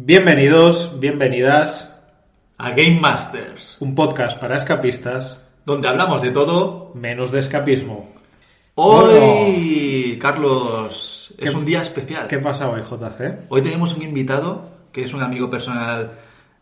Bienvenidos, bienvenidas a Game Masters, un podcast para escapistas, donde hablamos de todo. menos de escapismo. Hoy, Carlos, es ¿Qué- un día especial. ¿Qué pasa hoy, JC? Hoy tenemos un invitado que es un amigo personal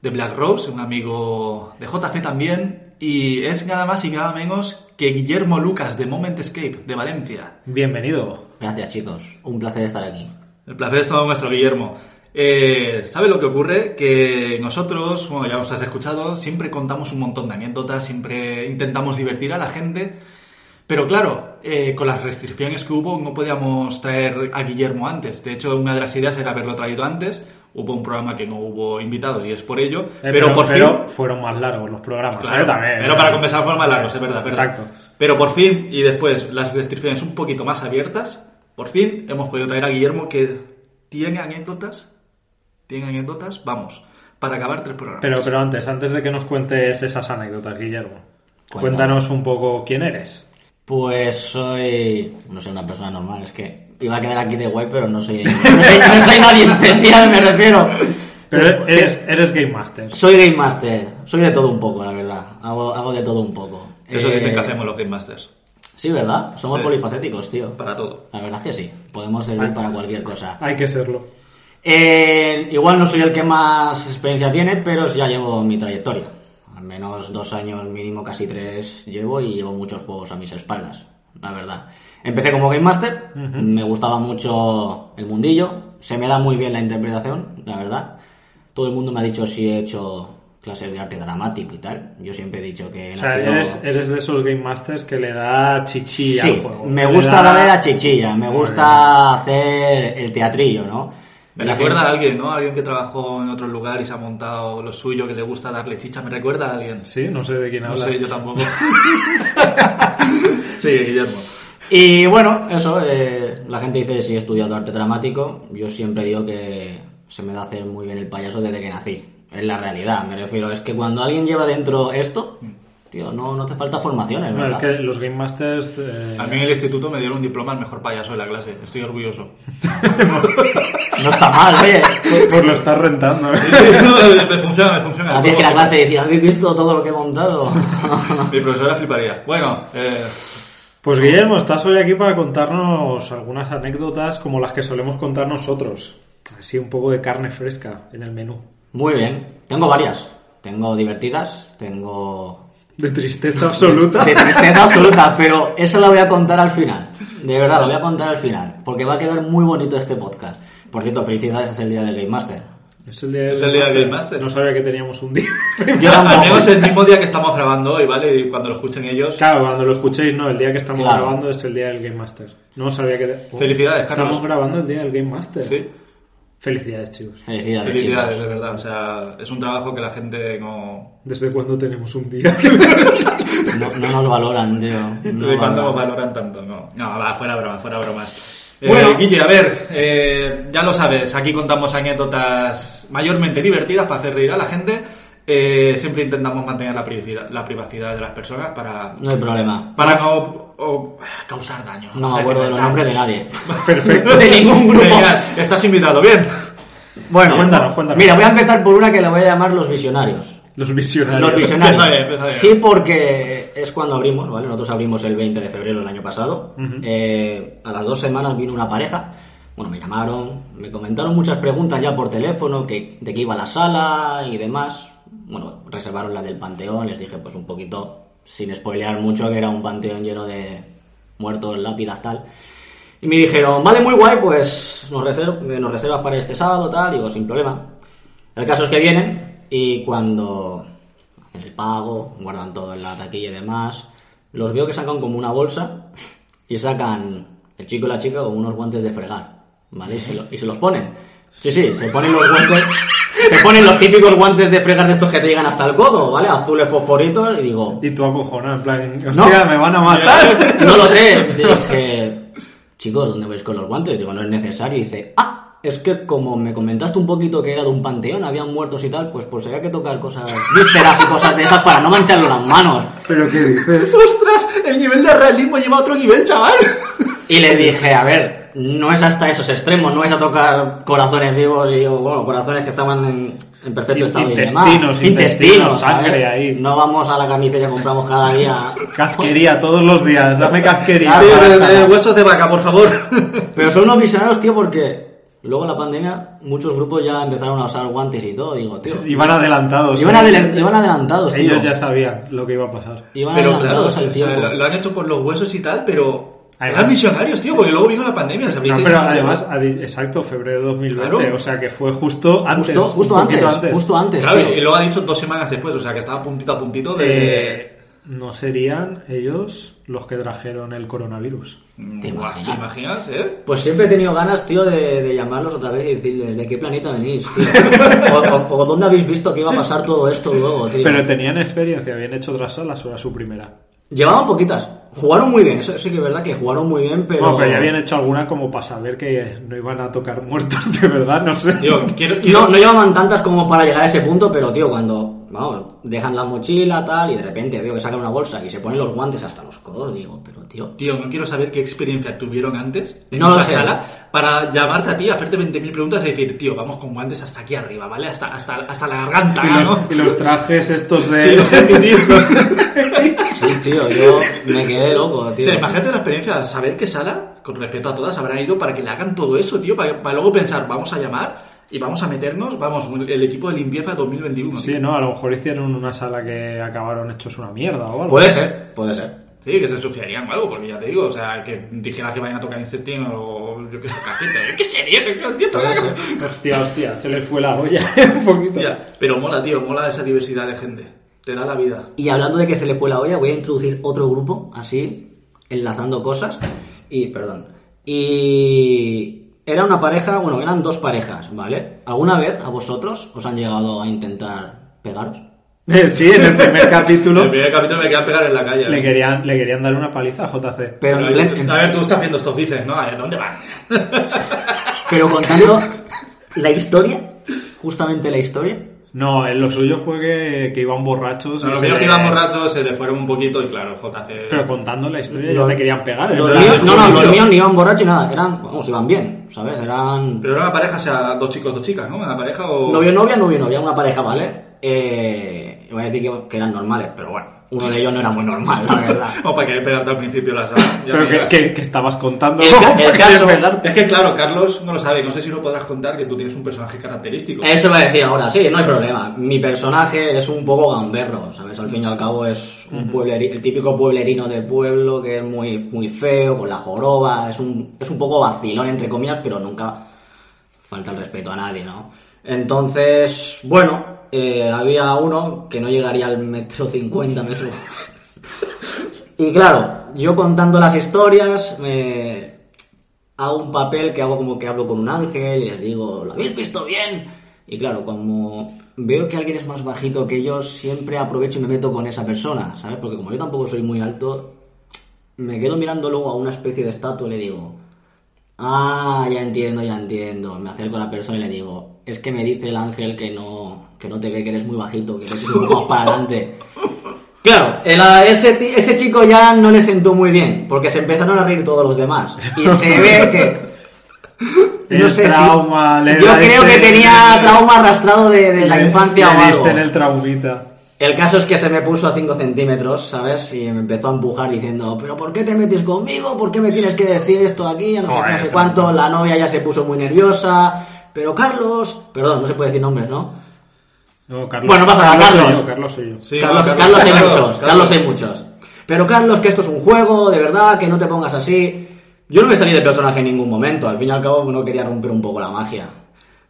de Black Rose, un amigo de JC también, y es nada más y nada menos que Guillermo Lucas de Moment Escape de Valencia. Bienvenido. Gracias chicos, un placer estar aquí. El placer es todo nuestro, Guillermo. Eh, ¿Sabe lo que ocurre? Que nosotros, bueno, ya os has escuchado, siempre contamos un montón de anécdotas, siempre intentamos divertir a la gente. Pero claro, eh, con las restricciones que hubo, no podíamos traer a Guillermo antes. De hecho, una de las ideas era haberlo traído antes. Hubo un programa que no hubo invitados y es por ello. Eh, pero, por pero fin. fueron más largos los programas, Claro, ¿eh? También. pero para compensar fueron más largos, es verdad. Pero, Exacto. Pero por fin, y después las restricciones un poquito más abiertas, por fin hemos podido traer a Guillermo que tiene anécdotas. Tiene anécdotas, vamos, para acabar tres programas. Pero, pero antes, antes de que nos cuentes esas anécdotas, Guillermo, cuéntanos un poco quién eres. Pues soy, no sé, una persona normal, es que iba a quedar aquí de guay, pero no soy, no soy, no soy nadie especial, me refiero. Pero eres, eres Game Master. Soy Game Master, soy de todo un poco, la verdad, hago, hago de todo un poco. Eso Eh, dicen que hacemos los Game Masters. Sí, ¿verdad? Somos Sí. polifacéticos, tío. Para todo. La verdad es que sí, podemos servir para cualquier cosa. Hay que serlo. Eh, igual no soy el que más experiencia tiene, pero ya llevo mi trayectoria. Al menos dos años mínimo, casi tres llevo y llevo muchos juegos a mis espaldas, la verdad. Empecé como Game Master, me gustaba mucho el mundillo, se me da muy bien la interpretación, la verdad. Todo el mundo me ha dicho si he hecho clases de arte dramático y tal. Yo siempre he dicho que... O sea, nacido- eres, eres de esos Game Masters que le da chichilla Sí, al juego. me gusta da- darle la chichilla, me gusta hacer el teatrillo, ¿no? Me La recuerda gente- a alguien, ¿no? Alguien que trabajó en otro lugar y se ha montado lo suyo, que le gusta darle chicha. ¿Me recuerda a alguien? Sí, no sé de quién No hablas. sé, yo tampoco. sí, Guillermo. Y bueno, eso, eh, la gente dice si he estudiado arte dramático, yo siempre digo que se me da hacer muy bien el payaso desde que nací. Es la realidad, me refiero, es que cuando alguien lleva dentro esto, tío, no, no te falta formación, es No, es verdad. que los Game Masters... eh, A mí en el instituto me dieron un diploma al mejor payaso de la clase. Estoy orgulloso. No está mal, ¿eh? Pues lo estás rentando. ¿eh? me funciona, me funciona. Cada vez que la clase decía, ¿habéis visto todo lo que he montado? Mi profesora fliparía. Bueno, eh, Pues Guillermo, estás hoy aquí para contarnos algunas anécdotas como las que solemos contar nosotros. Así un poco de carne fresca en el menú. Muy bien, tengo varias. Tengo divertidas, tengo De tristeza absoluta. De tristeza absoluta, pero eso lo voy a contar al final. De verdad, lo voy a contar al final. Porque va a quedar muy bonito este podcast. Por cierto, felicidades, es el día del Game Master. Es el día, Es el día del Game Master. No sabía que teníamos un día. Yo al menos el mismo día que estamos grabando hoy, ¿vale? Y cuando lo escuchen ellos. Claro, cuando lo escuchéis, no, el día que estamos Claro. grabando es el día del Game Master. No sabía que... Oh, Felicidades, Carlos. Estamos grabando el día del Game Master. Sí, Felicidades, chicos. Felicidades, felicidades, chicos. de verdad. O sea, es un trabajo que la gente no. ¿Desde cuándo tenemos un día? No, no nos valoran, tío. No ¿De cuándo nos valoran. tanto? No, no, va, fuera bromas, fuera bromas. Eh, Bueno. Guille, a ver, eh, ya lo sabes, aquí contamos anécdotas mayormente divertidas para hacer reír a la gente. Eh, siempre intentamos mantener la privacidad, la privacidad de las personas para, No hay problema. para no o, causar daño. No me acuerdo que- de los nombres de nadie. Perfecto. De ningún grupo. Estás invitado, bien. Bueno, Cuéntanos, cuéntanos. Mira, voy a empezar por una que le voy a llamar los visionarios. Los visionarios. Los visionarios. Sí, porque es cuando abrimos, ¿vale? Nosotros abrimos el 20 de febrero del año pasado. Eh, a las dos semanas vino una pareja. Bueno, me llamaron, me comentaron muchas preguntas ya por teléfono, que, de qué iba la sala y demás. Bueno, reservaron la del panteón, les dije pues un poquito, sin spoilear mucho, que era un panteón lleno de muertos, lápidas, tal. Y me dijeron, vale, muy guay, pues nos, reserv- nos reservas para este sábado, tal, digo, sin problema. El caso es que vienen y cuando hacen el pago, guardan todo en la taquilla y demás, los veo que sacan como una bolsa y sacan el chico y la chica como unos guantes de fregar, ¿vale? Y se, y se los ponen. Sí, sí, se ponen los guantes. Se ponen los típicos guantes de fregar de estos que te llegan hasta el codo, ¿vale? Azules fosforitos y digo, Y tú acojonado, en plan, hostia, me van a matar. no lo sé. Dije, chicos, ¿dónde vais con los guantes? Digo, no es necesario. Y dice, ah, es que como me comentaste un poquito que era de un panteón, habían muertos y tal, pues pues había que tocar cosas vísceras y cosas de esas para no mancharle las manos. Pero qué dices. ¡Ostras! El nivel de realismo lleva a otro nivel, chaval. Y le dije, a ver, no es hasta esos extremos, no es a tocar corazones vivos y, bueno, corazones que estaban en, en perfecto In- estado de intestinos, intestinos, sangre ahí. No vamos a la carnicería, compramos cada día. Casquería todos los días, dame casquería. Ver, Eh, eh, huesos de vaca, por favor. Pero son unos visionarios, tío, porque luego en la pandemia muchos grupos ya empezaron a usar guantes y todo, digo, tío. Iban adelantados. Iban, ¿eh? adele- iban adelantados, tío. Ellos ya sabían lo que iba a pasar. Iban Pero claro, adelantados o al sea, tiempo. lo, lo han hecho por los huesos y tal, pero Además- eran visionarios, tío, porque luego vino la pandemia, No, pero además, exacto, febrero de 2020, Claro. o sea que fue justo antes. Justo, justo antes, justo antes, Claro, tío. y luego ha dicho dos semanas después, o sea que estaba puntito a puntito de... Eh, no serían ellos los que trajeron el coronavirus. ¿Te imaginas? ¿Te imaginas, eh? Pues siempre he tenido ganas, tío, de, de llamarlos otra vez y decirles de qué planeta venís, tío. o, o- o dónde habéis visto que iba a pasar todo esto luego, tío. Pero tenían experiencia, habían hecho otras salas o era su primera. Llevaban poquitas. Jugaron muy bien, eso sí que es verdad que jugaron muy bien, pero... Bueno, pero ya habían hecho alguna como para saber que no iban a tocar muertos, de verdad, no sé. Tío, quiero... quiero... No, no llevaban tantas como para llegar a ese punto, pero tío, cuando vamos, dejan la mochila tal y de repente veo que sacan una bolsa y se ponen los guantes hasta los codos, digo, pero tío, Tío, no quiero saber qué experiencia tuvieron antes en No sé. sala para llamarte a ti, hacerte 20.000 preguntas y decir, tío, vamos con guantes hasta aquí arriba, ¿vale? Hasta, hasta, hasta la garganta, Y los, ¿no? y los trajes estos de... Sí, los tío. sí, tío, yo me quedé loco, O tío. sea, imagínate la experiencia de saber qué sala, con respeto a todas, habrán ido para que le hagan todo eso, tío, para, para luego pensar, vamos a llamar y vamos a meternos, vamos, el equipo de limpieza 2021. Sí, tío. no, a lo mejor hicieron una sala que acabaron hechos una mierda o algo. Puede ser, puede ser. Sí, que se ensuciarían o algo, porque ya te digo, o sea, que dijeras que vayan a tocar Incestín o yo qué sé, cajita, ¿qué sería? ¿Qué. Hostia, hostia, se les fue la olla un poquito. Pero mola, tío, mola esa diversidad de gente. Te da la vida. Y hablando de que se le fue la olla, voy a introducir otro grupo, así, enlazando cosas. Y, perdón. Y era una pareja, bueno, eran dos parejas, ¿vale? ¿Alguna vez a vosotros os han llegado a intentar pegaros? Sí, en el primer capítulo El primer capítulo me quedan pegar en la calle. le ¿eh? querían, le querían dar una paliza a JC. Pero, en A ver, plen- tú- en- a ver, tú estás haciendo estos dices, ¿no? A ver, ¿dónde vas? pero contando la historia, justamente la historia. No, eh, lo suyo fue que, que iban borrachos. se míos le- que iban borrachos se le fueron un poquito y claro, JC... Pero contando la historia ya te querían pegar. en Los plan, míos, no, no, los míos ni iban borrachos ni nada, eran, vamos, iban bien, ¿sabes? Eran Pero era una pareja, o sea, dos chicos, dos chicas, ¿no? Una pareja o... novio, novia, novio, novia, una pareja, ¿vale? Eh, voy a decir que, que eran normales, pero bueno, uno de ellos no era muy normal, la verdad. O para querer pegarte al principio de la sala. Pero que, dirás. que- que estabas contando. El el caso-. Es que claro, Carlos no lo sabe, no sé si lo podrás contar que tú tienes un personaje característico. Eso va a decir ahora, sí, no hay problema. Mi personaje es un poco gamberro, ¿sabes? Al fin y al cabo es un puebleri- el típico pueblerino del pueblo que es muy, muy feo, con la joroba, es un, es un poco vacilón, entre comillas, pero nunca falta el respeto a nadie, ¿no? Entonces, bueno, eh, había uno que no llegaría al metro cincuenta metros. y claro, yo contando las historias, me hago un papel que hago como que hablo con un ángel y les digo, ¿lo habéis visto bien? Y claro, como veo que alguien es más bajito que yo, siempre aprovecho y me meto con esa persona, ¿sabes? Porque como yo tampoco soy muy alto, me quedo mirando luego a una especie de estatua y le digo, ah, ya entiendo, ya entiendo. Me acerco a la persona y le digo, es que me dice el ángel que no, que no te ve, que eres muy bajito, que eres un poco para adelante. Claro, el- ese, ese chico ya no le sentó muy bien, porque se empezaron a reír todos los demás. Y se ve que... El trauma, le Yo creo que tenía trauma arrastrado de, de la Le- infancia le o algo. en el traumita. El caso es que se me puso a 5 centímetros, ¿sabes? Y me empezó a empujar diciendo, ¿pero por qué te metes conmigo? ¿Por qué me tienes que decir esto aquí? No sé, no sé cuánto. La novia ya se puso muy nerviosa. Pero Carlos... Perdón, no se puede decir nombres, ¿no? No, Carlos, Bueno, pasa soy Carlos. yo, Carlos soy yo. Sí, Carlos, Carlos hay muchos. Carlos hay muchos. Pero Carlos, que esto es un juego, de verdad, que no te pongas así. Yo no me salí del personaje en ningún momento, al fin y al cabo no quería romper un poco la magia.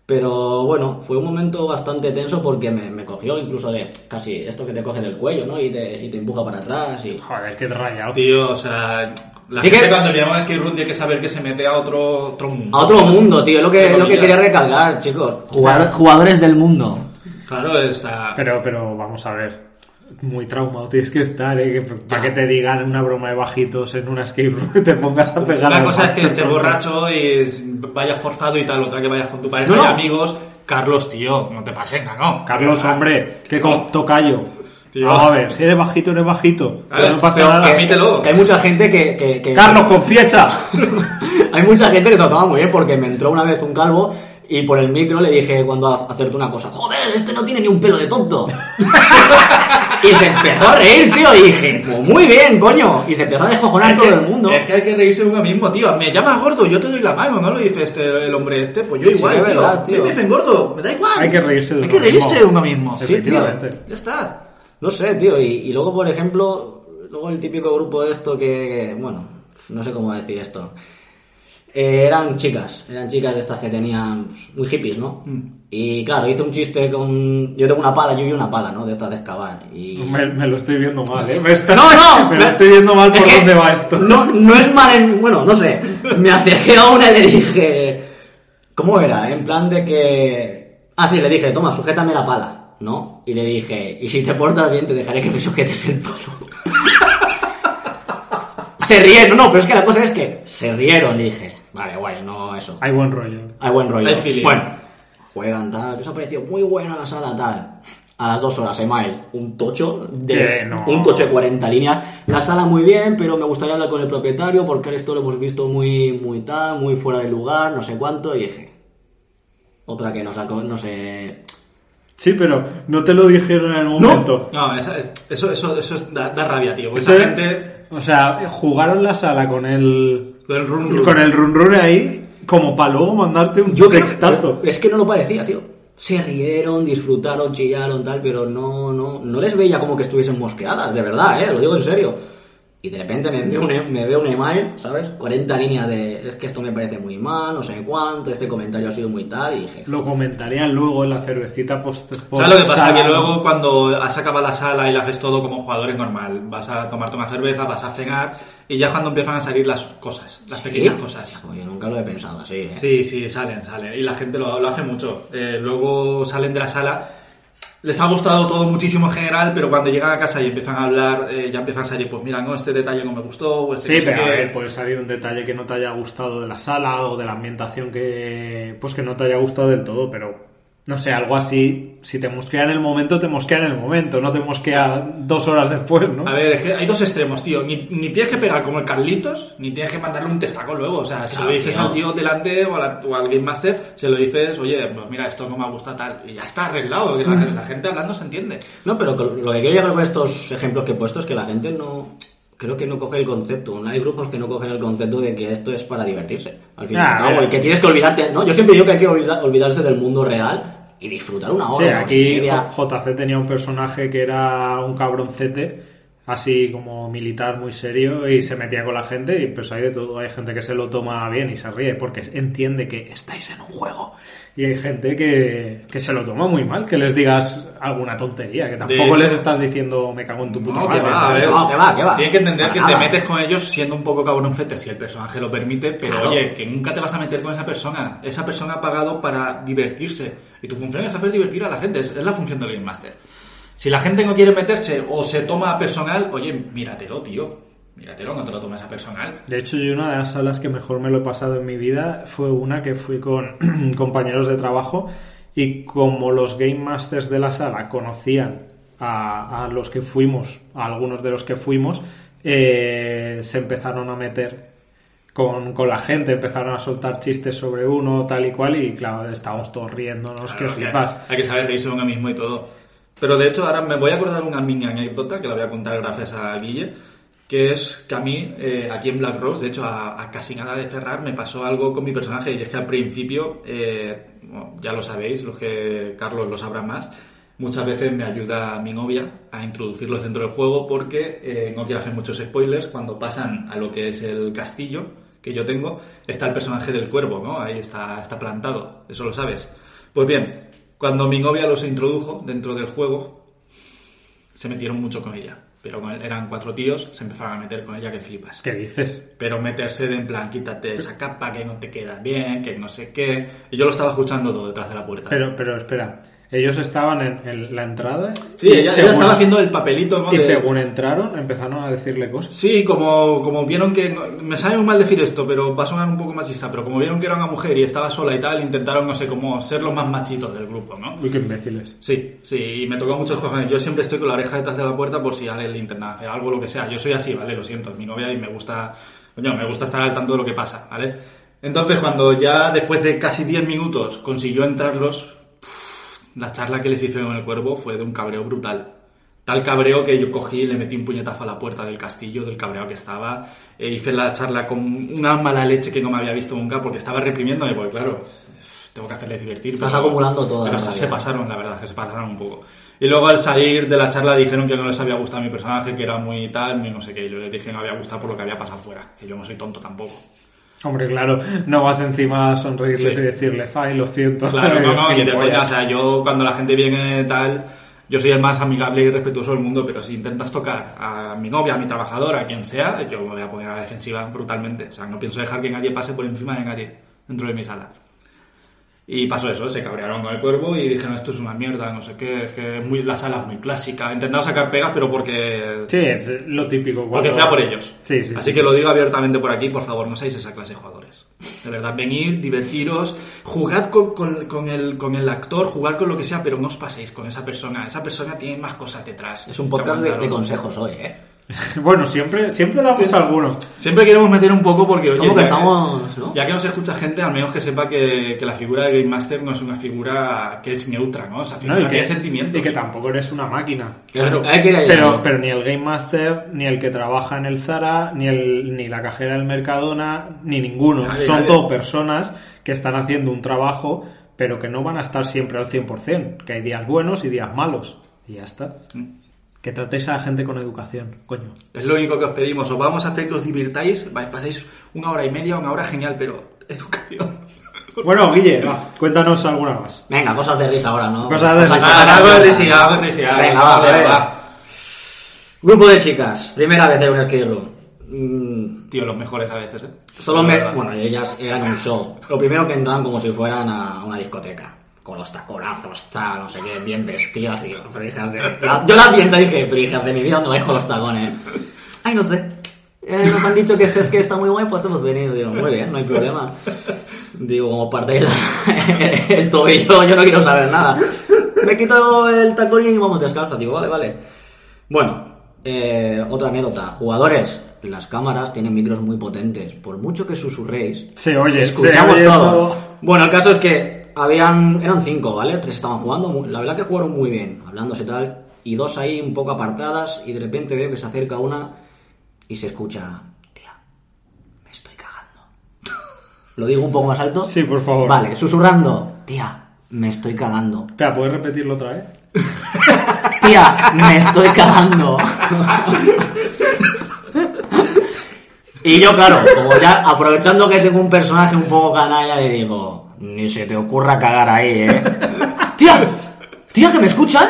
Pero bueno, fue un momento bastante tenso porque me, me cogió incluso de casi esto que te coge del cuello, ¿no? Y te, y te empuja para atrás y... Joder, qué rayado. Tío, o sea, La Sí gente que- cuando miramos Escape Room tiene que saber que se mete a otro, otro mundo. A otro mundo, tío. Es lo que, lo que quería recalcar, chicos. Jugadores del mundo. Claro, está... Pero, pero vamos a ver. Muy traumado tienes que estar, ¿eh? Para que te digan una broma de bajitos en una escape room y te pongas a pegar. Una cosa es que estés borracho y vaya forzado y tal, otra que vayas con tu pareja No, y amigos. Carlos, tío, no te pases, no. Carlos, hombre, que con tocayo. Tío. Vamos a ver, si eres bajito, eres bajito. A ver, no pasa pero nada. que-. Que hay mucha gente que... que- que- Carlos, confiesa. hay mucha gente que se lo toma muy bien porque me entró una vez un calvo y por el micro le dije cuando a- acertó una cosa, joder, este no tiene ni un pelo de tonto. y se empezó a reír, tío, y dije, pues muy bien, coño. Y se empezó a descojonar Es todo que- el mundo. Es que hay que reírse de uno mismo, tío. Me llamas gordo, yo te doy la mano, ¿no? Lo dice este, el hombre este. Pues yo Sí, igual, es tío. verdad, tío. Me dicen gordo, me da igual. Hay que reírse de Hay uno que reírse mismo. de uno mismo. Sí, tío. Ya está. No sé, tío. Y, y luego, por ejemplo, luego el típico grupo de esto que, que, bueno, no sé cómo decir esto. Eh, eran chicas, eran chicas de estas que tenían pues, muy hippies, ¿no? Mm. Y claro, hice un chiste con... Yo tengo una pala, yo y una pala, ¿no? De estas de excavar. Y... Me, me lo estoy viendo mal, ¿eh? Me está- No, no, Me lo estoy viendo mal es por que dónde va esto. No, no es mal en. Bueno, no sé. Me acerqué a una y le dije. ¿Cómo era? En plan de que. Ah, sí, le dije, toma, sujétame la pala, ¿no? Y le dije, y si te portas bien, te dejaré que me sujetes el palo. se rieron, no, pero es que la cosa es que se rieron, le dije, vale, guay, no eso. Hay buen rollo. Hay buen rollo. Hay feeling. Bueno, juegan tal, que os ha parecido muy buena la sala tal. A las dos horas, email, un tocho de no. un tocho de 40 líneas. La sala muy bien, pero me gustaría hablar con el propietario porque esto lo hemos visto muy, muy tal, muy fuera de lugar, no sé cuánto, y dije. Otra que no sacó, no sé. Sí, pero no te lo dijeron en el momento. No, esa- es- eso, eso, eso es- da, da rabia, tío. Esa gente. O sea, jugaron la sala con el. Con el run run. Con el run run ahí, como para luego mandarte un Yo creo- textazo. Es que no lo parecía, tío. Se rieron, disfrutaron, chillaron, tal, pero no, no, no les veía como que estuviesen mosqueadas, de verdad, eh, lo digo en serio. Y de repente me veo un, e- me veo un email, ¿sabes? 40 líneas de, es que esto me parece muy mal, no sé cuánto, este comentario ha sido muy tal, y dije, Lo comentarían luego en la cervecita post. post ¿Sabes lo que pasa? sala, Que luego cuando has acabado la sala y lo haces todo como jugadores normal, vas a tomarte una cerveza, vas a cenar y ya cuando empiezan a salir las cosas, las pequeñas "¿Sí?". cosas. Pues yo nunca lo he pensado así, eh. Sí, sí, salen, salen. Y la gente lo, lo hace mucho. Eh, luego salen de la sala, les ha gustado todo muchísimo en general, pero cuando llegan a casa y empiezan a hablar, eh, ya empiezan a salir, pues mira, no, este detalle no me gustó, o este Sí, pero a qué. ver, puede salir un detalle que no te haya gustado de la sala o de la ambientación que pues que no te haya gustado del todo, pero no sé, algo así, si te mosquea en el momento, te mosquea en el momento, no te mosquea dos horas después, ¿no? A ver, es que hay dos extremos, tío. Ni, ni tienes que pegar como el Carlitos, ni tienes que mandarle un testaco luego. O sea, si Claro, lo dices tío. al tío delante o, a la- o al Game Master, se lo dices, oye, pues mira, esto no me gusta tal. Y ya está arreglado, que la, la gente hablando se entiende. No, pero lo que quiero llegar con estos ejemplos que he puesto es que la gente no. Creo que no coge el concepto. Hay grupos que no cogen el concepto de que esto es para divertirse. Al fin y Ah, al cabo, mira. y que tienes que olvidarte. No, yo siempre digo que hay que olvida- olvidarse del mundo real y disfrutar una hora. Sí, aquí media. JC tenía un personaje que era un cabroncete, así como militar muy serio, y se metía con la gente, y pues hay de todo. Hay gente que se lo toma bien y se ríe porque entiende que estáis en un juego. Y hay gente que, que se lo toma muy mal, que les digas alguna tontería, que tampoco hecho- les estás diciendo me cago en tu puta No, que madre. va, a ver, No, que va, que va. Tienes que entender Para que nada. te metes con ellos siendo un poco cabroncete si el personaje lo permite, pero Claro. oye, que nunca te vas a meter con esa persona. Esa persona ha pagado para divertirse. Y tu función es hacer divertir a la gente, es, es la función del Game Master. Si la gente no quiere meterse o se toma personal, oye, míratelo, tío. Míratelo, no te lo tomes a personal. De hecho, yo una de las salas que mejor me lo he pasado en mi vida fue una que fui con compañeros de trabajo y como los Game Masters de la sala conocían a, a los que fuimos, a algunos de los que fuimos, eh, se empezaron a meter con, con la gente, empezaron a soltar chistes sobre uno, tal y cual, y claro, estábamos todos riéndonos, que Claro, que flipas. Hay que saber reírse uno mismo y todo. Pero de hecho, ahora me voy a acordar una mini anécdota que la voy a contar gracias a Guille, que es que a mí, eh, aquí en Black Rose, de hecho, a, a casi nada de cerrar, me pasó algo con mi personaje, y es que al principio, eh, bueno, ya lo sabéis, los que Carlos lo sabrá más, muchas veces me ayuda mi novia a introducirlos dentro del juego porque eh, no quiero hacer muchos spoilers. Cuando pasan a lo que es el castillo que yo tengo, está el personaje del cuervo, ¿no? Ahí está, está plantado, eso lo sabes. Pues bien, cuando mi novia los introdujo dentro del juego, se metieron mucho con ella. pero con- eran cuatro tíos, se empezaron a meter con ella que flipas. ¿Qué dices? Pero meterse de en plan, quítate esa capa que no te queda bien, que no sé qué. Y yo lo estaba escuchando todo detrás de la puerta. Pero, pero espera, ellos estaban en, en la entrada. sí, ella, ella según- estaba haciendo el papelito, ¿no? Y de- según entraron, empezaron a decirle cosas. Sí, como, como vieron que... me sabe muy mal decir esto, pero va a sonar un poco machista, pero como vieron que era una mujer y estaba sola y tal, intentaron, no sé, como ser los más machitos del grupo, ¿no? Uy, qué imbéciles. Sí, sí, y me tocó muchos cojones. Yo siempre estoy con la oreja detrás de la puerta por si alguien le intenta hacer algo, lo que sea. Yo soy así, ¿vale? Lo siento, es mi novia y me gusta, coño, me gusta estar al tanto de lo que pasa, ¿vale? Entonces, cuando ya después de casi 10 minutos consiguió entrarlos, la charla que les hice con el cuervo fue de un cabreo brutal. Tal cabreo que yo cogí y le metí un puñetazo a la puerta del castillo, del cabreo que estaba. e hice la charla con una mala leche que no me había visto nunca porque estaba reprimiéndome, porque claro, tengo que hacerles divertir. Estás pero- acumulando toda pero se- se pasaron, la verdad, que se pasaron un poco. Y luego al salir de la charla dijeron que no les había gustado mi personaje, que era muy tal, muy no sé qué. Y yo les dije que no había gustado por lo que había pasado fuera, que yo no soy tonto tampoco. Hombre, claro, no vas encima a sonreírles Sí. y decirles, ay, lo siento. Claro, no, no, y coña, o sea, yo cuando la gente viene tal, yo soy el más amigable y respetuoso del mundo, pero si intentas tocar a mi novia, a mi trabajadora, a quien sea, yo me voy a poner a la defensiva brutalmente. O sea, no pienso dejar que nadie pase por encima de nadie dentro de mi sala. Y pasó eso, se cabrearon con el cuervo y dijeron esto es una mierda, no sé qué, es que es muy, la sala es muy clásica. Intentaron sacar pegas, pero porque Sí, es lo típico. porque cuando- sea por ellos. Sí, sí. Así sí. que lo digo abiertamente por aquí, por favor, no seáis esa clase de jugadores. De verdad, venir, divertiros, jugad con, con- con el, con el actor, jugar con lo que sea, pero no os paséis con esa persona. Esa persona tiene más cosas detrás. Es un podcast de, de consejos hoy, ¿eh? Bueno, siempre, siempre damos alguno. Siempre queremos meter un poco porque, oye, que ya, estamos, ¿no? ya que nos escucha gente, al menos que sepa que, que la figura de Game Master no es una figura que es neutra, ¿no? Esa figura ¿no? Y, que, tiene sentimientos. y que tampoco eres una máquina. Claro. Hay que ir ahí, Pero, ¿no? pero ni el Game Master, ni el que trabaja en el Zara, ni, el, ni la cajera del Mercadona, ni ninguno. Nadie, Son nadie. todo personas que están haciendo un trabajo, pero que no van a estar siempre al 100%. Que hay días buenos y días malos. Y ya está. Mm. Que tratéis a la gente con educación, coño. Es lo único que os pedimos. Os vamos a hacer que os divirtáis, paséis una hora y media, una hora genial, pero educación. Bueno, Guille, va, cuéntanos alguna más. Venga, cosas de risa ahora, ¿no? Cosas de risa. Ah, algo de risa, algo de risa. Venga, va, va, va. Grupo de chicas, primera vez en un skate room. Mm, Tío, los mejores a veces, ¿eh? Solo me... Bueno, ellas eran un show. Lo primero que entraban como si fueran a una discoteca. Con los taconazos, tal, no sé qué, bien vestidas. Digo, pero hijas de... Yo la vi y dije, pero hijas de mi vida, ¿dónde vais con los tacones? Ay, no sé. Eh, nos han dicho que este skate está muy guay, pues hemos venido. Digo, muy bien, no hay problema. Digo, como parte la... el tobillo, yo no quiero saber nada. Me quito el tacón y vamos descalza. Digo, vale, vale. Bueno, eh, otra anécdota. Jugadores, las cámaras tienen micros muy potentes. Por mucho que susurréis, Se oye, escuchamos se oye todo. todo. Bueno, el caso es que habían eran cinco, ¿vale? Tres estaban jugando. muy- la verdad que jugaron muy bien, hablándose tal. Y dos ahí un poco apartadas. Y de repente veo que se acerca una y se escucha... Tía, me estoy cagando. ¿Lo digo un poco más alto? Sí, por favor. Vale, susurrando. Tía, me estoy cagando. Espera, ¿puedes repetirlo otra vez? Tía, me estoy cagando. Y yo, claro, como ya aprovechando que tengo un personaje un poco canalla, le digo, ni se te ocurra cagar ahí, ¿eh? Tía, tía, que me escuchan.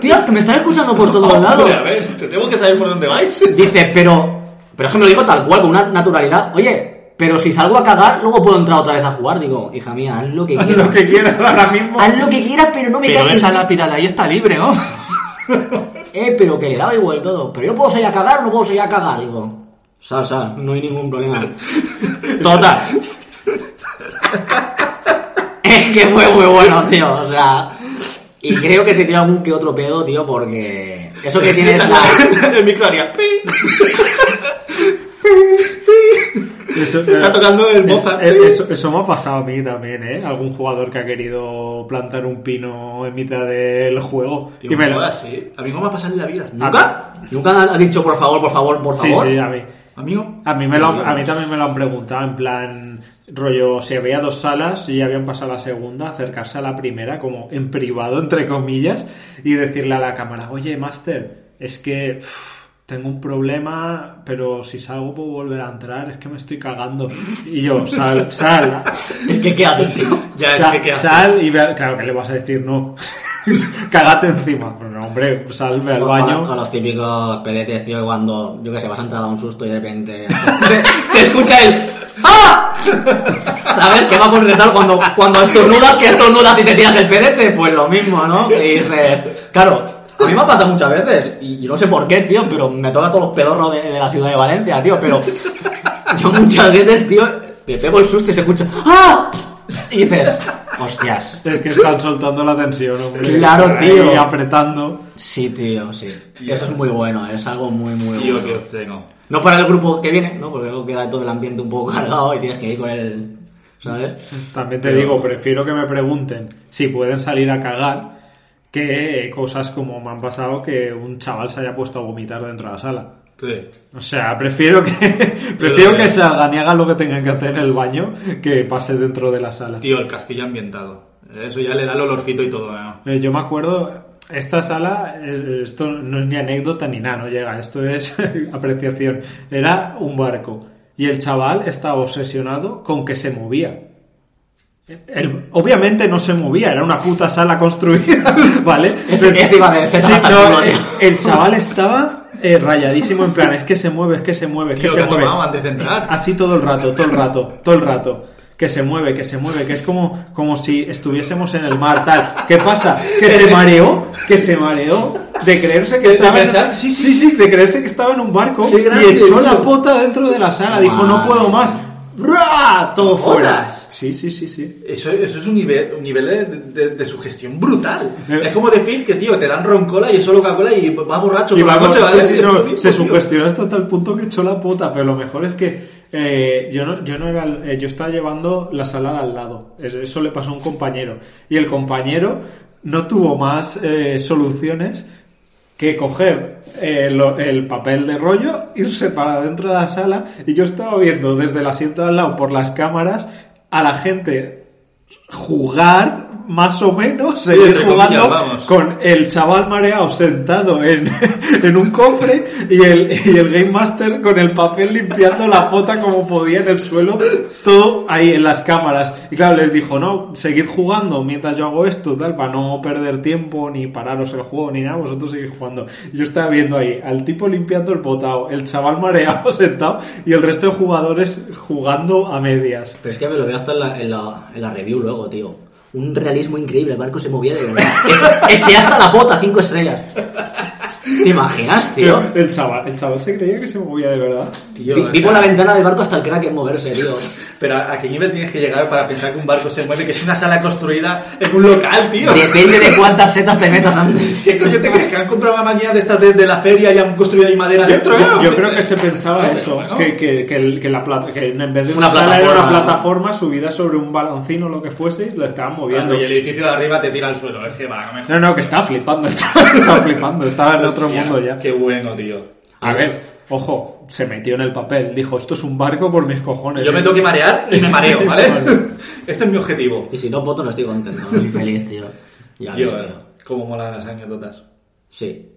Tía, que me están escuchando por todos lados. Hombre, a ver, te tengo que saber por dónde vais. Dice, pero, pero es que me lo digo tal cual, con una naturalidad. Oye, pero si salgo a cagar, luego puedo entrar otra vez a jugar. Digo, hija mía, haz lo que Haz quieras. lo que quieras ahora mismo. Haz lo que quieras, pero no me Pero cagues. esa lápida de ahí está libre, ¿no? Eh, pero que le daba igual todo. Pero yo puedo salir a cagar o no puedo salir a cagar. Digo, sal, sal, no hay ningún problema. Total. Es que fue muy bueno, tío. O sea, y creo que se tiró algún que otro pedo, tío, porque eso que tienes la. El micro haría... pi. Eso, Está tocando el Mozart. eh, Eso, eso me ha pasado a mí también, ¿eh? Algún jugador que ha querido plantar un pino en mitad del juego. Tío, y me lo- ¿eh? A mí no me ha pasado en la vida. ¿Nunca? ¿Nunca ha dicho por favor, por favor, por Sí, favor? sí, a mí. Amigo. A mí, me lo, a mí también me lo han preguntado, en plan, rollo, si había dos salas y ya habían pasado a la segunda, acercarse a la primera, como en privado, entre comillas, y decirle a la cámara, oye, Master, es que tengo un problema, pero si salgo puedo volver a entrar, es que me estoy cagando. Y yo, sal, sal, Es que, ¿qué haces, tío? Ya, es sal, que ¿qué haces? sal y ve- claro que le vas a decir no. Cágate encima. Pero no, hombre, salve al baño. O los típicos pedetes, tío, cuando, yo que sé, vas a entrar a un susto y de repente se, se escucha el. ¿Sabes? ¿Qué va a concretar cuando, cuando estornudas que estornudas y te tiras el pedete? Pues lo mismo, ¿no? Y dices, claro, a mí me ha pasado muchas veces, y, y no sé por qué, tío, pero me toca todos los pedorros de, de la ciudad de Valencia, tío, pero yo muchas veces, tío, me pego el susto y se escucha ¡Ah! Y dices, hostias. Es que están soltando la tensión, hombre. Claro, tío. apretando. Sí, tío, sí. Eso es muy bueno, es algo muy, muy Tío, bueno. que os tengo. No para el grupo que viene, ¿no? Porque luego queda todo el ambiente un poco cargado y tienes que ir con el... ¿Sabes? También te digo, prefiero que me pregunten si pueden salir a cagar que cosas como me han pasado que un chaval se haya puesto a vomitar dentro de la sala. Sí. O sea, prefiero que prefiero que salgan y hagan lo que tengan que hacer en el baño que pase dentro de la sala. Tío, el castillo ambientado. Eso ya le da el olorcito y todo, ¿no? Eh, Yo me acuerdo, esta sala, eh, esto no es ni anécdota ni nada, no llega, esto es apreciación. Era un barco y el chaval estaba obsesionado con que se movía. El- obviamente no se movía, era una puta sala construida, ¿vale? Ese- Pero- ese iba a ser Sí, hasta no, el chaval estaba eh, rayadísimo en plan, es que se mueve, es que se mueve, es que se ¿qué ha mueve. antes de entrar? Así todo el rato, todo el rato, todo el rato. Que se mueve, que se mueve, que es como, como si estuviésemos en el mar, tal. ¿Qué pasa? Que se mareó, que se mareó de creerse que estaba en, sí, sí, sí, de creerse que estaba en un barco y echó la pota dentro de la sala. Dijo, no puedo más. ¡Bra! Todo fuera. Sí, sí, sí, sí. Eso, eso es un nivel, un nivel de, de, de sugestión brutal. Eh. Es como decir que, tío, te dan roncola y es solo Coca-Cola y va borracho Y va- noche, sí, sí, no, lo se tío. sugestionó hasta tal punto que echó la pota, pero lo mejor es que eh, yo no, yo era, eh, yo estaba llevando la salada al lado. Es- Eso le pasó a un compañero y el compañero no tuvo más eh, soluciones que coger el papel de rollo, irse para dentro de la sala y yo estaba viendo desde el asiento de al lado por las cámaras a la gente jugar más o menos, seguir jugando con el chaval mareado sentado en, en un cofre y el, y el Game Master con el papel limpiando la pota como podía en el suelo, todo ahí en las cámaras. Y claro, les dijo, no, seguid jugando mientras yo hago esto, tal, para no perder tiempo ni pararos el juego ni nada, vosotros seguid jugando. Yo estaba viendo ahí al tipo limpiando el potao, el chaval mareado sentado y el resto de jugadores jugando a medias. Pero es que me lo veo hasta en la, en la, en la review luego, tío. Un realismo increíble, el barco se movía de verdad. Eché, hasta la pota, cinco estrellas. ¿Te imaginas, tío? El chaval, el chaval se creía que se movía de verdad. Tío, Vi, por la ventana del barco hasta el crack en moverse, tío. Pero ¿a qué nivel tienes que llegar para pensar que un barco se mueve? Que es una sala construida en un local, tío. Depende de cuántas setas te metas antes. ¿Qué coño te crees? ¿Que han comprado una máquina de estas de, de la feria y han construido ahí madera dentro? Yo, ¿no? yo creo que se pensaba No, eso, que, que, que, el- que la plata, que en vez de Una una, sala era una plataforma. subida sobre un balancín o lo que fuese la estaban moviendo. Y el edificio de arriba te tira al suelo. Es que va, no me No, no, que estaba flipando, el chaval estaba flipando, estaba en otro Ya. Qué bueno, tío. A ver, ojo, se metió en el papel, dijo, esto es un barco por mis cojones. Yo me ¿eh?". tengo que marear y me mareo, ¿vale? este es mi objetivo. Y si no poto no estoy contento, no soy feliz, tío. Ya Tío, ves, eh, tío. cómo molan las anécdotas. Sí.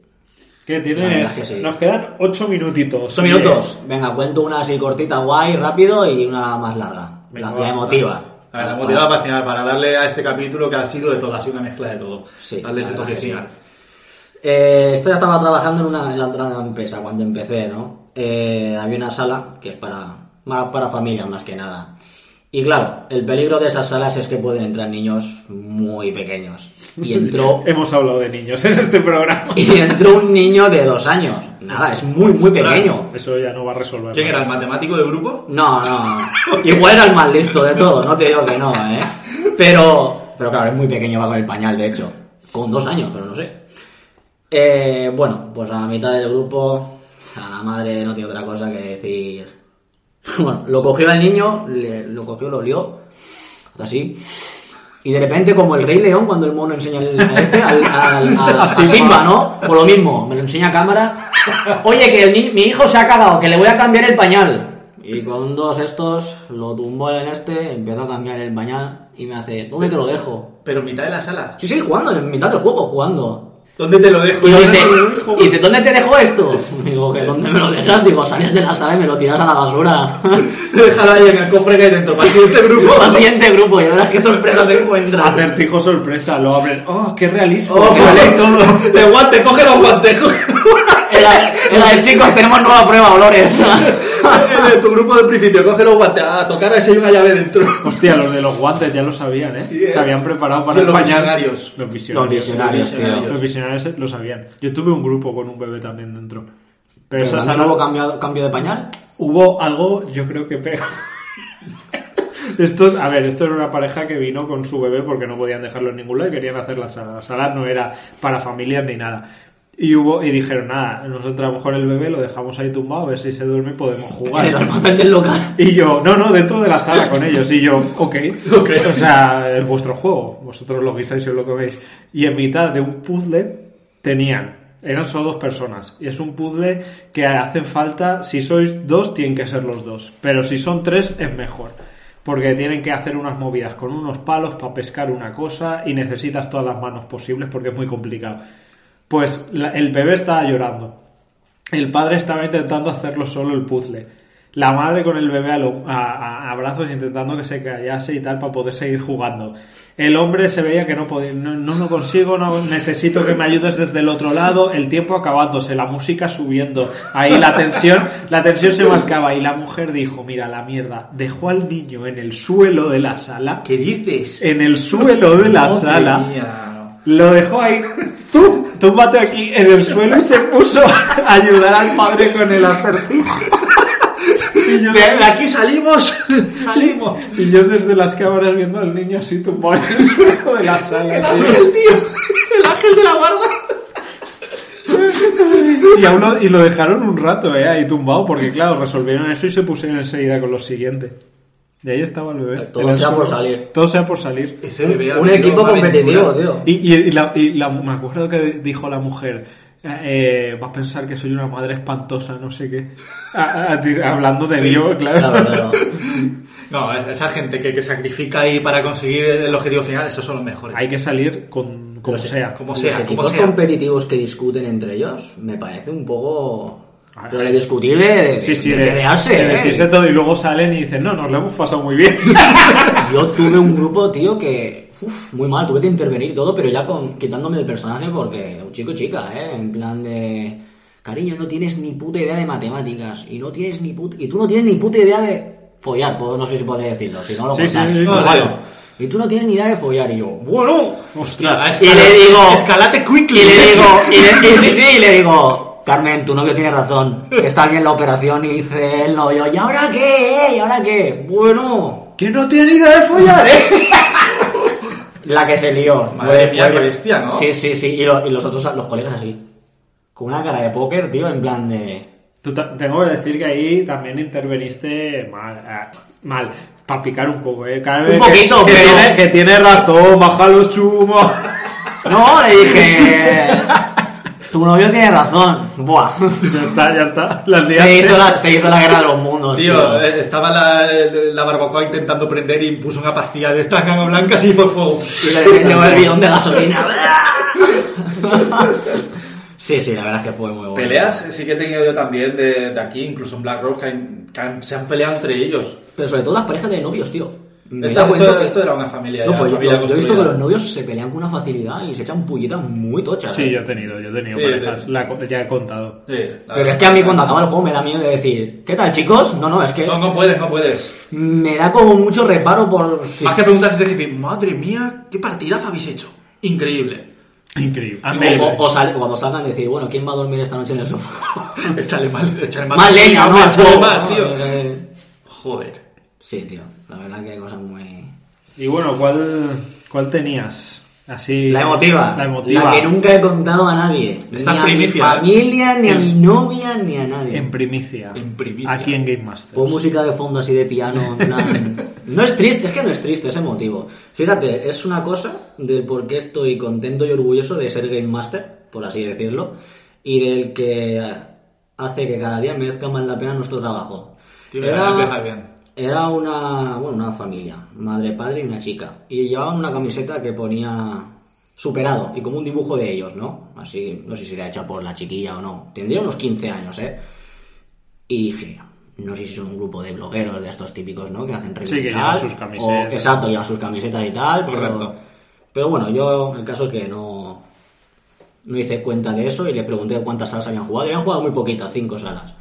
¿Qué tienes? verdad que sí. Nos quedan ocho minutitos. Ocho minutos. Venga, cuento una así cortita, guay, rápido y una más larga. Venga, la, va, la emotiva. A ver, la motivada para final, para darle a este capítulo que ha sido de todo, ha sido una mezcla de todo. Sí, darle ese toque que sí. Eh, esto ya estaba trabajando en una en la otra empresa cuando empecé, ¿no? Eh, había una sala que es para, para, para familias más que nada. Y claro, el peligro de esas salas es que pueden entrar niños muy pequeños. Y entró, Hemos hablado de niños en este programa. y entró un niño de dos años. Nada, es muy, muy pequeño. Eso ya no va a resolver. ¿Quién era el matemático del grupo? No, no. Igual era el más listo de todo, no te digo que no, ¿eh? Pero, pero claro, es muy pequeño, va con el pañal, de hecho. Con dos años, pero no sé. Eh, bueno, pues a la mitad del grupo, a la madre no tiene otra cosa que decir. Bueno, lo cogió al niño, le- lo cogió, lo lió, así. Y de repente, como el Rey León, cuando el mono enseña el- a este, al, al- al- a Simba, ¿no? Por lo mismo, me lo enseña a cámara. Oye, que el mi hijo se ha cagado, que le voy a cambiar el pañal. Y con dos estos, lo tumbó en este, empezó a cambiar el pañal y me hace, ¿dónde te lo dejo? Pero en mitad de la sala. Sí, sí, jugando, en mitad del juego, jugando. ¿Dónde te lo dejo? Y dice, no lo dejo. y dice, ¿dónde te dejo esto? Digo, ¿que dónde me lo dejas? Digo, sales de la sala y me lo tiras a la basura. Déjalo ahí en el cofre que hay dentro. Para el siguiente grupo. Al siguiente grupo, y verás qué sorpresa se encuentra. Acertijo sorpresa, lo abren. ¡Oh, qué realismo! Oh, ¡Qué vale todo! De guante, coge los guantes. coge los guantes. Era, era de chicos, tenemos nueva prueba, olores. En tu grupo del principio, coge los guantes. A tocar a ver si hay una llave dentro. Hostia, los de los guantes ya lo sabían, ¿eh? Sí, ¿eh? Se habían preparado para los empañar. visionarios. Los visionarios. Los visionarios, tío. Los visionarios lo sabían. Yo tuve un grupo con un bebé también dentro. Pero, Pero esa hubo cambio, cambio de pañal. hubo algo, yo creo que peor. Estos, a ver, esto era una pareja que vino con su bebé porque no podían dejarlo en ningún lado y querían hacer la sala. La sala no era para familias ni nada. Y hubo, y dijeron, nada, nosotros entramos con el bebé, lo dejamos ahí tumbado, a ver si se duerme y podemos jugar. En el almacén del local. Y yo, no, no, dentro de la sala con ellos. Y yo, ok. Ok. O sea, es vuestro juego. Vosotros lo guisáis y lo coméis. Y en mitad de un puzzle tenían, eran solo dos personas. Y es un puzzle que hacen falta, si sois dos, tienen que ser los dos. Pero si son tres, es mejor. Porque tienen que hacer unas movidas con unos palos para pescar una cosa y necesitas todas las manos posibles porque es muy complicado. Pues la- el bebé estaba llorando. El padre estaba intentando hacerlo solo el puzzle. La madre con el bebé a, lo- a- a- a brazos intentando que se callase y tal para poder seguir jugando. El hombre se veía que no podía, no, no lo consigo, no necesito que me ayudes desde el otro lado, el tiempo acabándose, la música subiendo, ahí la tensión, la tensión se mascaba y la mujer dijo, mira la mierda, dejó al niño en el suelo de la sala, ¿Qué dices? en el suelo de la sala, mía. Lo dejó ahí. Tú, túmbate aquí en el suelo y se puso a ayudar al padre con el acertijo. Y yo, De, de aquí salimos. salimos. y yo desde las cámaras viendo al niño así tumbado en el suelo de la sala. El tío. ángel, tío. El ángel de la guarda. Y, aún lo, y lo dejaron un rato, eh, ahí tumbado, porque claro, resolvieron eso y se pusieron enseguida con lo siguiente. Y ahí estaba el bebé. Todo sea por salir. Todo sea por salir. Ese bebé ha Un equipo competitivo, aventura. tío. Y, y- y la, y la- me acuerdo que dijo la mujer, eh, va a pensar que soy una madre espantosa, no sé qué. A- a- di- hablando de Sí, Dios, claro. Claro, claro. No, esa gente que, que sacrifica ahí para conseguir el objetivo final, esos son los mejores. Hay que salir con como Pero sea. como Los sea, como equipos sea. competitivos que discuten entre ellos me parece un poco. Pero de discutir de, Sí, sí, de, de, pelearse, de ¿eh? decirse todo y luego salen y dicen, no, nos lo hemos pasado muy bien. Yo tuve un grupo, tío, que. uf, muy mal, tuve que intervenir y todo, pero ya con, quitándome el personaje porque un chico chica, ¿eh? En plan de. Cariño, no tienes ni puta idea de matemáticas. Y no tienes ni puta. Y tú no tienes ni puta idea de follar, pues no sé si podría decirlo, si no lo Sí, sí, contáis. sí, bueno, tío. y tú no tienes ni idea de follar. Y yo, bueno. Ostras. Y le digo. Escalate quickly. Y le digo, y le, y- sí, sí, y le digo, Carmen, tu novio tiene razón, está bien la operación, y dice el novio, ¿y ahora qué? ¿Y ahora qué? Bueno, Que no tiene idea de follar, ¿eh? la que se lió. Madre mía, qué bestia, ¿no? Sí, sí, sí, y, lo- y los otros, los colegas así, con una cara de póker, tío, en plan de... Tú tengo que decir que ahí también interveniste mal, eh, mal para picar un poco, ¿eh? Cada vez poquito, que, que pero- tiene, que tiene razón, baja los chumos. No, le dije, tu novio tiene razón. Buah. ya está, ya está. Las Se hizo, la, se hizo la guerra de los mundos, tío. Tío, eh, estaba la, la barbacoa intentando prender y puso una pastilla de estas gama blancas y fue fuego. Y le metió el bidón de gasolina. Sí, sí, la verdad es que fue muy bueno. Peleas sí que he tenido yo también de, de aquí, incluso en Black Rock, que, han- que han- se han peleado entre ellos. Pero sobre todo las parejas de novios, tío. Me Esto, que- era una familia. No, ya, pues yo, familia yo he visto que los novios se pelean con una facilidad y se echan pullitas muy tochas. Sí, ¿eh? yo he tenido, yo he tenido Sí, parejas. sí. La co- ya he contado. Sí, la Pero verdad. es que a mí cuando acaba el juego me da miedo de decir, ¿qué tal chicos? No, no, es que No, no puedes, no puedes. me da como mucho reparo por... si- Más que preguntar es decir, madre mía, qué partidazo habéis hecho. Increíble. Increíble. O, Andrés, o- o sal- cuando salgan decir, bueno, ¿quién va a dormir esta noche en el sofá? échale mal, échale mal. Más leña, ¿no? Más, tío. Eh, Joder. Sí, tío, la verdad que hay cosas muy... Y bueno, ¿cuál, cuál tenías? Así. La emotiva. La emotiva. La que nunca he contado a nadie. Esta ni a primicia, mi ¿eh? familia, ni a En- mi novia, ni a nadie. En primicia. En primicia. Aquí en Game Master. Pon música de fondo así de piano. No es triste, es que no es triste, es emotivo. Fíjate, es una cosa del por qué estoy contento y orgulloso de ser Game Master, por así decirlo, y del que hace que cada día merezca más la pena nuestro trabajo. Tío, me va a empezar bien. Era una, bueno, una familia, madre, padre y una chica. Y llevaban una camiseta que ponía superado y como un dibujo de ellos, ¿no? Así, no sé si era hecha por la chiquilla o no. Tendría unos 15 años, ¿eh? Y dije, no sé si son un grupo de blogueros de estos típicos, ¿no? Que hacen reviews Sí, que llevan sus o- camisetas. exacto, llevan sus camisetas y tal. pero- Correcto. Pero, bueno, yo el caso es que no, no hice cuenta de eso y le pregunté cuántas salas habían jugado. Y habían jugado muy poquitas, cinco salas.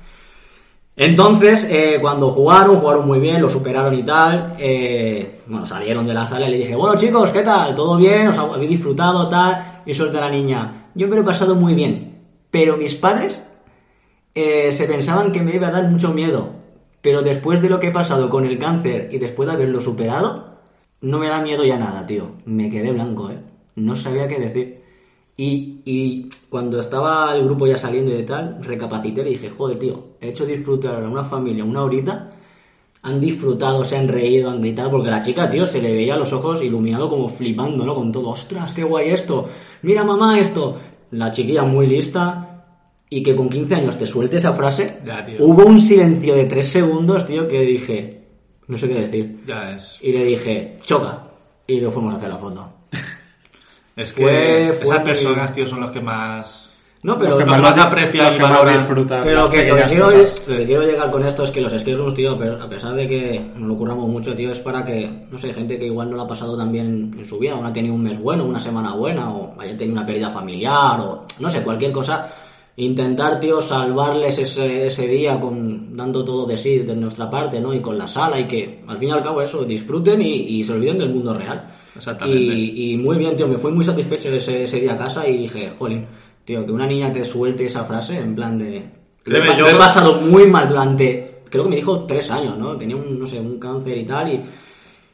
Entonces, eh, cuando jugaron, jugaron muy bien, lo superaron y tal. eh, bueno, salieron de la sala y le dije, bueno chicos, ¿qué tal? ¿Todo bien? ¿Os habéis disfrutado? Tal. Y suelta la niña, yo me lo he pasado muy bien. Pero mis padres eh, se pensaban que me iba a dar mucho miedo. Pero después de lo que he pasado con el cáncer y después de haberlo superado, no me da miedo ya nada, tío. Me quedé blanco, ¿eh? No sabía qué decir. Y, y cuando estaba el grupo ya saliendo y de tal, recapacité y dije, joder, tío, he hecho disfrutar a una familia una horita. Han disfrutado, se han reído, han gritado, porque la chica, tío, se le veía los ojos iluminado como flipando, ¿no? Con todo, ostras, qué guay esto. Mira, mamá, esto. La chiquilla muy lista. Y que con 15 años te suelte esa frase. Ya. Hubo un silencio de 3 segundos, tío, que dije, no sé qué decir. Ya es. Y le dije, choca. Y lo fuimos a hacer la foto. Es que Fue- fue esas personas, tío, son los que más. No, pero Los que más más aprecian y valoran. disfrutan Pero que, lo, que quiero, cosas. lo que quiero llegar con esto es que los escape rooms, tío, pero a pesar de que nos lo curramos mucho, tío, es para que, no sé, gente que igual no lo ha pasado tan bien en su vida, o no ha tenido un mes bueno, una semana buena, o haya tenido una pérdida familiar, o no sé, cualquier cosa, intentar, tío, salvarles ese, ese día con dando todo de sí de nuestra parte, ¿no? Y con la sala, y que al fin y al cabo eso, disfruten y, y se olviden del mundo real. Exactamente. Y, y muy bien, tío, me fui muy satisfecho ese, ese día a casa y dije, jolín, tío, que una niña te suelte esa frase en plan de... Lo Créeme, pa- yo- lo he pasado muy mal durante, creo que me dijo tres años, ¿no? Tenía un, no sé, un cáncer y tal, y,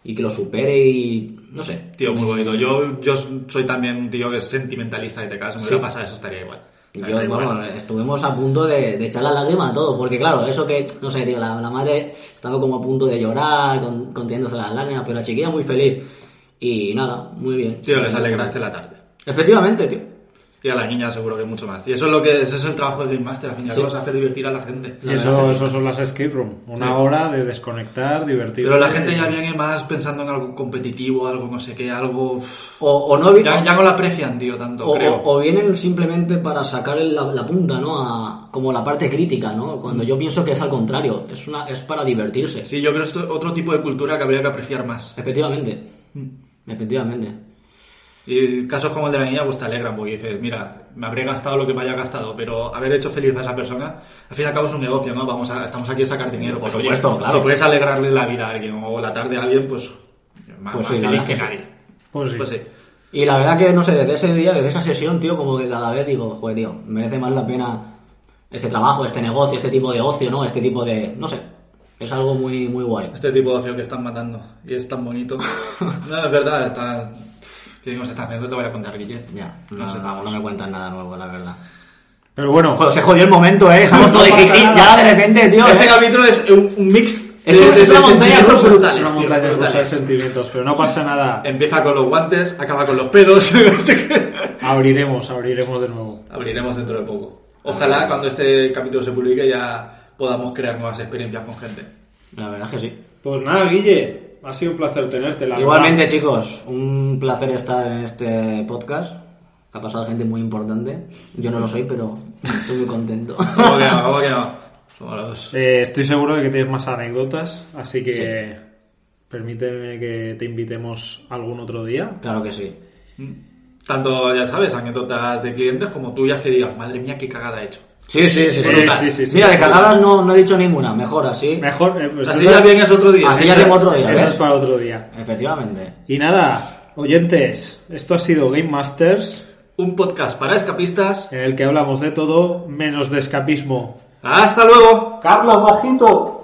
y que lo supere y, no sé. Tío, muy bonito. Yo, yo soy también un tío que es sentimentalista y te caso. Me hubiera pasado eso, estaría igual. Yo, Estaría igual. vamos, estuvimos a punto de, de echar la lágrima a todo, porque claro, eso que, no sé, tío, la, la madre estaba como a punto de llorar, con, conteniéndose las lágrimas, pero la chiquilla muy feliz. Y nada, muy bien. Tío, les alegraste la tarde. Efectivamente, tío. Y a la niña seguro que mucho más. Y eso es lo que ese es el trabajo del Game Master, al fin y al Sí. es hacer divertir a la gente. Y eso, eso son las escape room. Una Sí. hora de desconectar, divertirse. Pero la gente ya viene más pensando en algo competitivo, algo no sé qué, algo... O, o no vi- Ya, ya no lo aprecian, tío, tanto, o, creo. o- o vienen simplemente para sacar el- la, la punta, ¿no? A- como la parte crítica, ¿no? Cuando yo pienso que es al contrario, es, una, es para divertirse. Sí, yo creo que esto es otro tipo de cultura que habría que apreciar más. Efectivamente. Mm. Efectivamente. Y casos como el de la niña, pues te alegran, porque dices, mira, me habré gastado lo que me haya gastado, pero haber hecho feliz a esa persona, al fin y al cabo es un negocio, ¿no? Vamos a, estamos aquí a sacar dinero. Por oye, supuesto, claro. Si puedes alegrarle la vida a alguien o la tarde a alguien, pues más, Pues más sí, la feliz que sí. nadie. Pues sí. Pues sí. Y la verdad que, no sé, desde ese día, desde esa sesión, tío, como que cada vez digo, joder, tío, merece más la pena este trabajo, este negocio, este tipo de ocio, ¿no? Este tipo de... no sé. Es algo muy, muy guay. Este tipo de ocio que están matando y es tan bonito. no, es verdad, está... ¿Qué digo? Esta te voy a contar, Guille. Ya, no, No sé, no- me cuentan nada nuevo, la verdad. Pero bueno, Joder, se jodió el momento, ¿eh? Estamos todos de jiji, nada. ya de repente, tío, Este ¿eh? capítulo es un, un mix Es un- es una montaña rusa. brutales, es una tío, montaña rusa de sentimientos. Pero no pasa nada. Empieza con los guantes, acaba con los pedos. Abriremos, abriremos de nuevo. Abriremos dentro de poco. Ojalá cuando este capítulo se publique ya podamos crear nuevas experiencias con gente. La verdad es que sí. Pues nada, Guille, ha sido un placer tenerte. La Igualmente, verdad. chicos, un placer estar en este podcast. Ha pasado gente muy importante. Yo no lo soy, pero estoy muy contento. ¿Cómo que no? ¿Cómo que no? Eh, estoy seguro de que tienes más anécdotas, así que permíteme que te invitemos algún otro día. claro que sí. Tanto, ya sabes, anécdotas de clientes como tuyas que digan, madre mía, qué cagada he hecho. Sí, sí, sí. sí. Sí, sí, sí, sí. Mira, de cagadas no, no he dicho ninguna. Mejor así. Mejor. eh, pues Así eso- ya bien es otro día. Así ya tengo es. otro día, Eso ¿ves? es para otro día. Efectivamente. Y nada, oyentes, esto ha sido Game Masters, Un podcast para escapistas. en el que hablamos de todo menos de escapismo. ¡Hasta luego! Carlos Bajito.